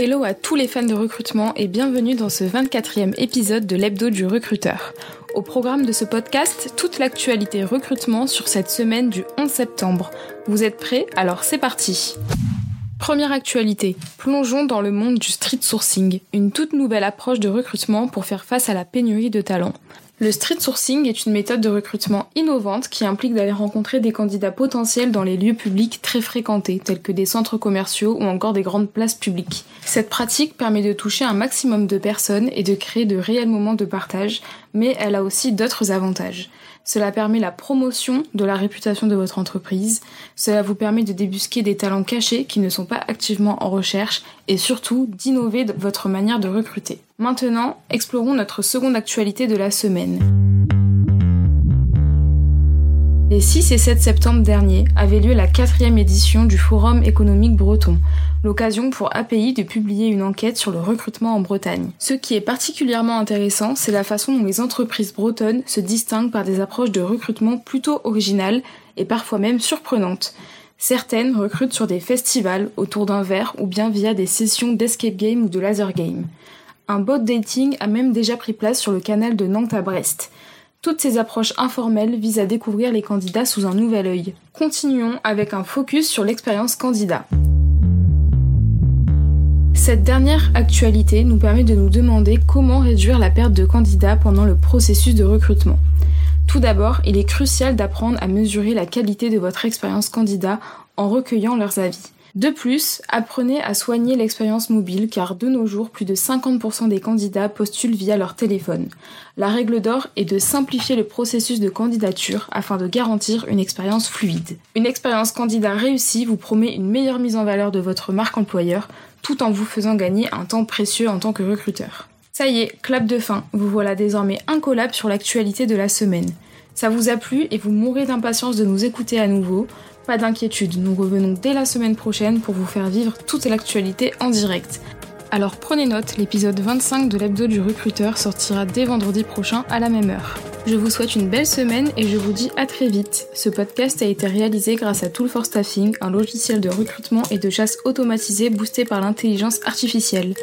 Hello à tous les fans de recrutement et bienvenue dans ce 24e épisode de l'hebdo du recruteur. Au programme de ce podcast, toute l'actualité recrutement sur cette semaine du 11 septembre. Vous êtes prêts? Alors c'est parti Première actualité, plongeons dans le monde du street sourcing, une toute nouvelle approche de recrutement pour faire face à la pénurie de talents. Le street sourcing est une méthode de recrutement innovante qui implique d'aller rencontrer des candidats potentiels dans les lieux publics très fréquentés, tels que des centres commerciaux ou encore des grandes places publiques. Cette pratique permet de toucher un maximum de personnes et de créer de réels moments de partage, mais elle a aussi d'autres avantages. Cela permet la promotion de la réputation de votre entreprise, cela vous permet de débusquer des talents cachés qui ne sont pas activement en recherche et surtout d'innover votre manière de recruter. Maintenant, explorons notre seconde actualité de la semaine. Les 6 et 7 septembre dernier avait lieu la quatrième édition du Forum économique breton, l'occasion pour API de publier une enquête sur le recrutement en Bretagne. Ce qui est particulièrement intéressant, c'est la façon dont les entreprises bretonnes se distinguent par des approches de recrutement plutôt originales et parfois même surprenantes. Certaines recrutent sur des festivals autour d'un verre ou bien via des sessions d'escape game ou de laser game. Un bot dating a même déjà pris place sur le canal de Nantes à Brest. Toutes ces approches informelles visent à découvrir les candidats sous un nouvel œil. Continuons avec un focus sur l'expérience candidat. Cette dernière actualité nous permet de nous demander comment réduire la perte de candidats pendant le processus de recrutement. Tout d'abord, il est crucial d'apprendre à mesurer la qualité de votre expérience candidat en recueillant leurs avis. De plus, apprenez à soigner l'expérience mobile car de nos jours, plus de 50% des candidats postulent via leur téléphone. La règle d'or est de simplifier le processus de candidature afin de garantir une expérience fluide. Une expérience candidat réussie vous promet une meilleure mise en valeur de votre marque employeur tout en vous faisant gagner un temps précieux en tant que recruteur. Ça y est, clap de fin, vous voilà désormais incollable sur l'actualité de la semaine. Ça vous a plu et vous mourrez d'impatience de nous écouter à nouveau pas d'inquiétude, nous revenons dès la semaine prochaine pour vous faire vivre toute l'actualité en direct. Alors prenez note, l'épisode 25 de l'hebdo du recruteur sortira dès vendredi prochain à la même heure. Je vous souhaite une belle semaine et je vous dis à très vite. Ce podcast a été réalisé grâce à Tool for Staffing, un logiciel de recrutement et de chasse automatisé boosté par l'intelligence artificielle.